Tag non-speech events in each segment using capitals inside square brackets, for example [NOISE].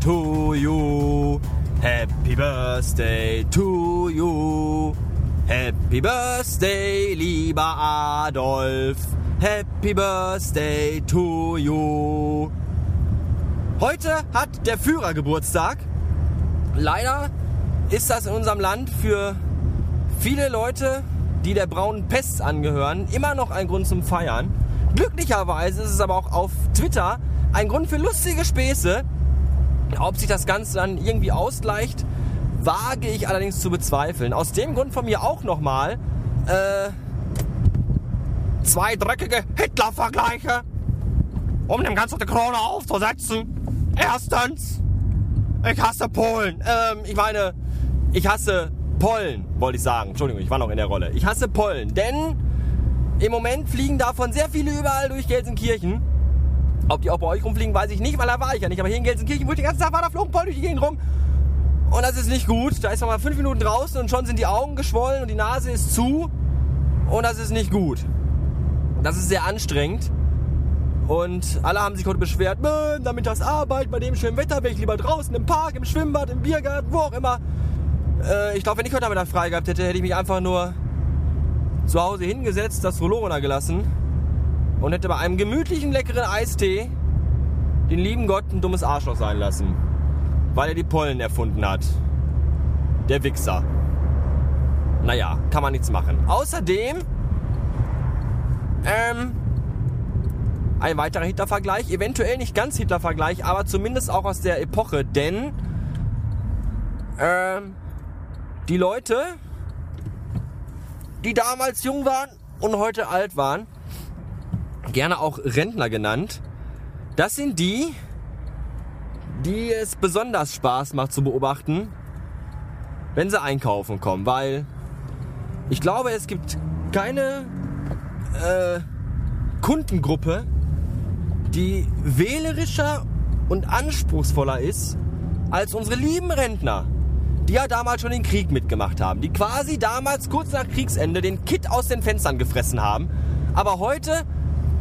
to you. Happy Birthday to you. Happy Birthday, lieber Adolf. Happy Birthday to you. Heute hat der Führer Geburtstag. Leider ist das in unserem Land für viele Leute, die der braunen Pest angehören, immer noch ein Grund zum Feiern. Glücklicherweise ist es aber auch auf Twitter ein Grund für lustige Späße. Ob sich das Ganze dann irgendwie ausgleicht, wage ich allerdings zu bezweifeln. Aus dem Grund von mir auch nochmal äh, zwei dreckige Hitler-Vergleiche, um dem Ganzen die Krone aufzusetzen. Erstens, ich hasse Polen. Ähm, ich meine, ich hasse Pollen, wollte ich sagen. Entschuldigung, ich war noch in der Rolle. Ich hasse Pollen, denn im Moment fliegen davon sehr viele überall durch Gelsenkirchen. Ob die auch bei euch rumfliegen, weiß ich nicht, weil da war ich ja nicht. Aber hier in Gelsenkirchen, wo ich den ganzen Tag war, da flogen Pollen durch die Gegend rum. Und das ist nicht gut. Da ist man mal fünf Minuten draußen und schon sind die Augen geschwollen und die Nase ist zu. Und das ist nicht gut. Das ist sehr anstrengend. Und alle haben sich heute beschwert, damit das Arbeit bei dem schönen Wetter wäre ich lieber draußen im Park, im Schwimmbad, im Biergarten, wo auch immer. Äh, ich glaube, wenn ich heute Nachmittag frei gehabt hätte, hätte ich mich einfach nur zu Hause hingesetzt, das Rollo gelassen und hätte bei einem gemütlichen, leckeren Eistee den lieben Gott ein dummes Arschloch sein lassen. Weil er die Pollen erfunden hat. Der Wichser. Naja, kann man nichts machen. Außerdem, ähm, ein weiterer Hitler-Vergleich, eventuell nicht ganz Hitler-Vergleich, aber zumindest auch aus der Epoche, denn ähm, die Leute, die damals jung waren und heute alt waren, gerne auch Rentner genannt, das sind die, die es besonders Spaß macht zu beobachten, wenn sie einkaufen kommen, weil ich glaube, es gibt keine äh, Kundengruppe, die wählerischer und anspruchsvoller ist als unsere lieben Rentner, die ja damals schon den Krieg mitgemacht haben, die quasi damals kurz nach Kriegsende den Kit aus den Fenstern gefressen haben, aber heute,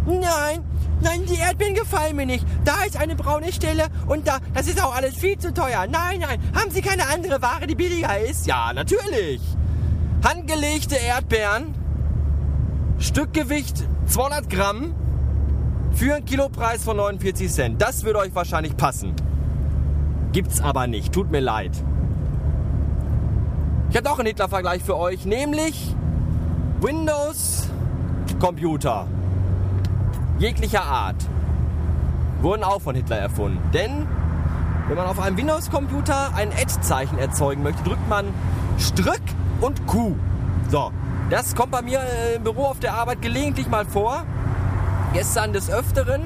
nein, nein, die Erdbeeren gefallen mir nicht, da ist eine braune Stelle und da, das ist auch alles viel zu teuer, nein, nein, haben Sie keine andere Ware, die billiger ist? Ja, natürlich. Handgelegte Erdbeeren, Stückgewicht 200 Gramm, für einen Kilopreis von 49 Cent. Das würde euch wahrscheinlich passen. Gibt's aber nicht. Tut mir leid. Ich habe noch einen Hitler-Vergleich für euch, nämlich Windows-Computer jeglicher Art wurden auch von Hitler erfunden. Denn wenn man auf einem Windows-Computer ein Add-Zeichen erzeugen möchte, drückt man Strück und Q. So, das kommt bei mir äh, im Büro auf der Arbeit gelegentlich mal vor gestern des Öfteren,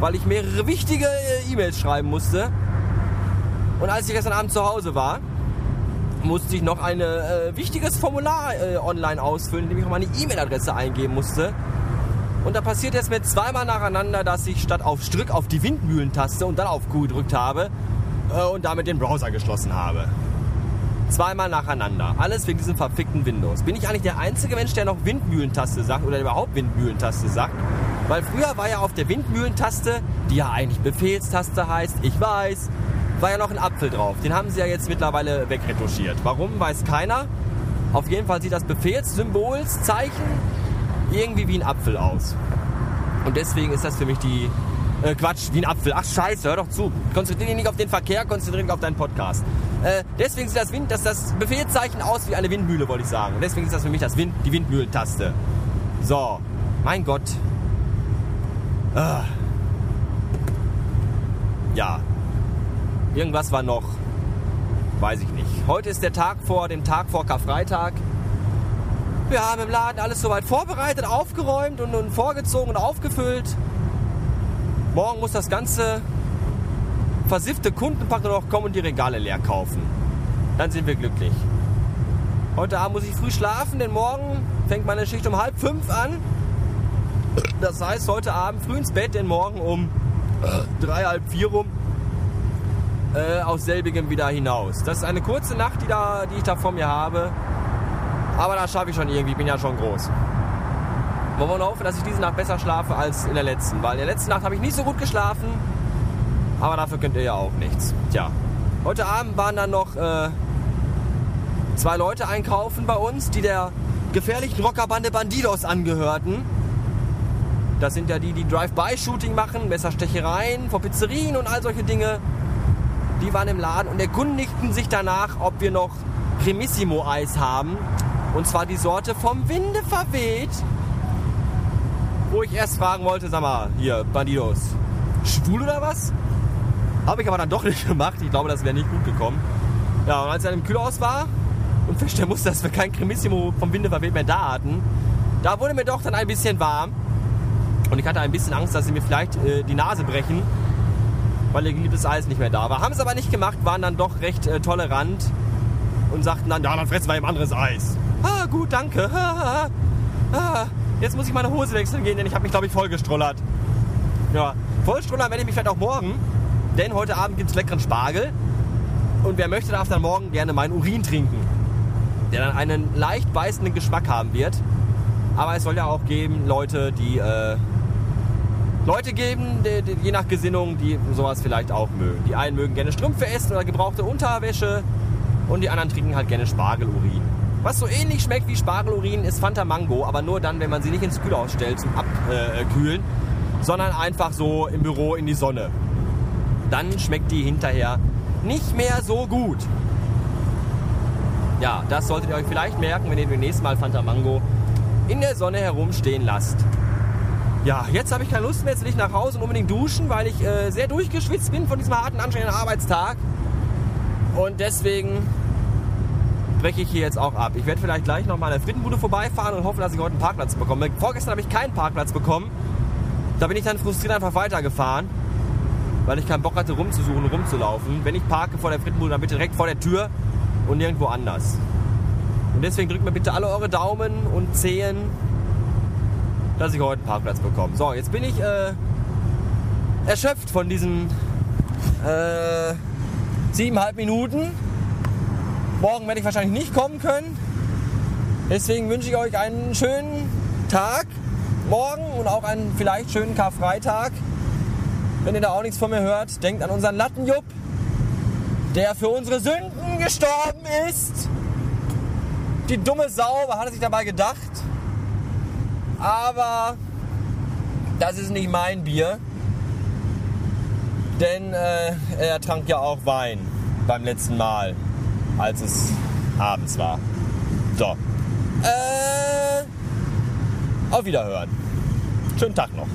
weil ich mehrere wichtige äh, E-Mails schreiben musste. Und als ich gestern Abend zu Hause war, musste ich noch ein äh, wichtiges Formular äh, online ausfüllen, indem ich meine E-Mail-Adresse eingeben musste. Und da passiert es mir zweimal nacheinander, dass ich statt auf Strück auf die Windmühlentaste und dann auf Q gedrückt habe äh, und damit den Browser geschlossen habe. Zweimal nacheinander. Alles wegen diesem verfickten Windows. Bin ich eigentlich der einzige Mensch, der noch Windmühlentaste sagt oder überhaupt Windmühlentaste sagt? Weil früher war ja auf der Windmühlentaste, die ja eigentlich Befehlstaste heißt, ich weiß, war ja noch ein Apfel drauf. Den haben sie ja jetzt mittlerweile wegretuschiert. Warum, weiß keiner. Auf jeden Fall sieht das Befehlssymbolszeichen irgendwie wie ein Apfel aus. Und deswegen ist das für mich die... Äh, Quatsch, wie ein Apfel. Ach scheiße, hör doch zu. Konzentriere dich nicht auf den Verkehr, konzentriere dich auf deinen Podcast. Äh, deswegen sieht das, Wind, das, das Befehlszeichen aus wie eine Windmühle, wollte ich sagen. Deswegen ist das für mich das Wind, die Windmühlentaste. So, mein Gott, Ah. Ja. Irgendwas war noch. Weiß ich nicht. Heute ist der Tag vor dem Tag vor Karfreitag. Wir haben im Laden alles soweit vorbereitet, aufgeräumt und, und vorgezogen und aufgefüllt. Morgen muss das ganze versiffte Kundenpack noch kommen und die Regale leer kaufen. Dann sind wir glücklich. Heute Abend muss ich früh schlafen, denn morgen fängt meine Schicht um halb fünf an. Das heißt, heute Abend früh ins Bett, denn morgen um drei, halb vier rum äh, aus selbigem wieder hinaus. Das ist eine kurze Nacht, die, da, die ich da vor mir habe. Aber das schaffe ich schon irgendwie, bin ja schon groß. Wollen wir hoffen, dass ich diese Nacht besser schlafe als in der letzten. Weil in der letzten Nacht habe ich nicht so gut geschlafen. Aber dafür könnt ihr ja auch nichts. Tja, heute Abend waren dann noch äh, zwei Leute einkaufen bei uns, die der gefährlichen Rockerbande Bandidos angehörten. Das sind ja die, die Drive-by-Shooting machen, Messerstechereien vor Pizzerien und all solche Dinge. Die waren im Laden und erkundigten sich danach, ob wir noch Cremissimo-Eis haben. Und zwar die Sorte vom Winde verweht. Wo ich erst fragen wollte, sag mal, hier, Bandidos, schwul oder was? Habe ich aber dann doch [LAUGHS] nicht gemacht. Ich glaube, das wäre nicht gut gekommen. Ja, und als er im Kühlhaus war und feststellen musste, dass wir kein Cremissimo vom Winde verweht mehr da hatten, da wurde mir doch dann ein bisschen warm. Und ich hatte ein bisschen Angst, dass sie mir vielleicht äh, die Nase brechen, weil ihr geliebtes Eis nicht mehr da war. Haben es aber nicht gemacht, waren dann doch recht äh, tolerant und sagten dann, ja, dann fressen wir eben anderes Eis. Gut, danke. [LAUGHS] Ah, jetzt muss ich meine Hose wechseln gehen, denn ich habe mich, glaube ich, vollgestrollert. Ja, vollstrollern werde ich mich vielleicht auch morgen, denn heute Abend gibt es leckeren Spargel. Und wer möchte, darf dann morgen gerne meinen Urin trinken, der dann einen leicht beißenden Geschmack haben wird. Aber es soll ja auch geben Leute, die äh, Leute geben, die, die, je nach Gesinnung, die sowas vielleicht auch mögen. Die einen mögen gerne Strümpfe essen oder gebrauchte Unterwäsche und die anderen trinken halt gerne Spargelurin. Was so ähnlich schmeckt wie Spargelurin ist Fanta Mango, aber nur dann, wenn man sie nicht ins Kühlhaus stellt zum Abkühlen, sondern einfach so im Büro in die Sonne. Dann schmeckt die hinterher nicht mehr so gut. Ja, das solltet ihr euch vielleicht merken, wenn ihr demnächst mal Fanta Mango in der Sonne herumstehen lasst. Ja, jetzt habe ich keine Lust mehr, jetzt will ich nach Hause und unbedingt duschen, weil ich äh, sehr durchgeschwitzt bin von diesem harten, anstrengenden Arbeitstag. Und deswegen breche ich hier jetzt auch ab. Ich werde vielleicht gleich noch mal an der Frittenbude vorbeifahren und hoffe, dass ich heute einen Parkplatz bekomme. Vorgestern habe ich keinen Parkplatz bekommen. Da bin ich dann frustriert einfach weitergefahren, weil ich keinen Bock hatte, rumzusuchen, rumzulaufen. Wenn ich parke vor der Frittenbude, dann bitte direkt vor der Tür und nirgendwo anders. Und deswegen drückt mir bitte alle eure Daumen und Zehen dass ich heute einen Parkplatz bekomme. So, jetzt bin ich äh, erschöpft von diesen äh, siebeneinhalb Minuten. Morgen werde ich wahrscheinlich nicht kommen können. Deswegen wünsche ich euch einen schönen Tag morgen und auch einen vielleicht schönen Karfreitag. Wenn ihr da auch nichts von mir hört, denkt an unseren Lattenjupp, der für unsere Sünden gestorben ist. Die dumme Sau, was hat er sich dabei gedacht? Aber das ist nicht mein Bier. Denn äh, er trank ja auch Wein beim letzten Mal, als es abends war. So. Äh, auf Wiederhören. Schönen Tag noch.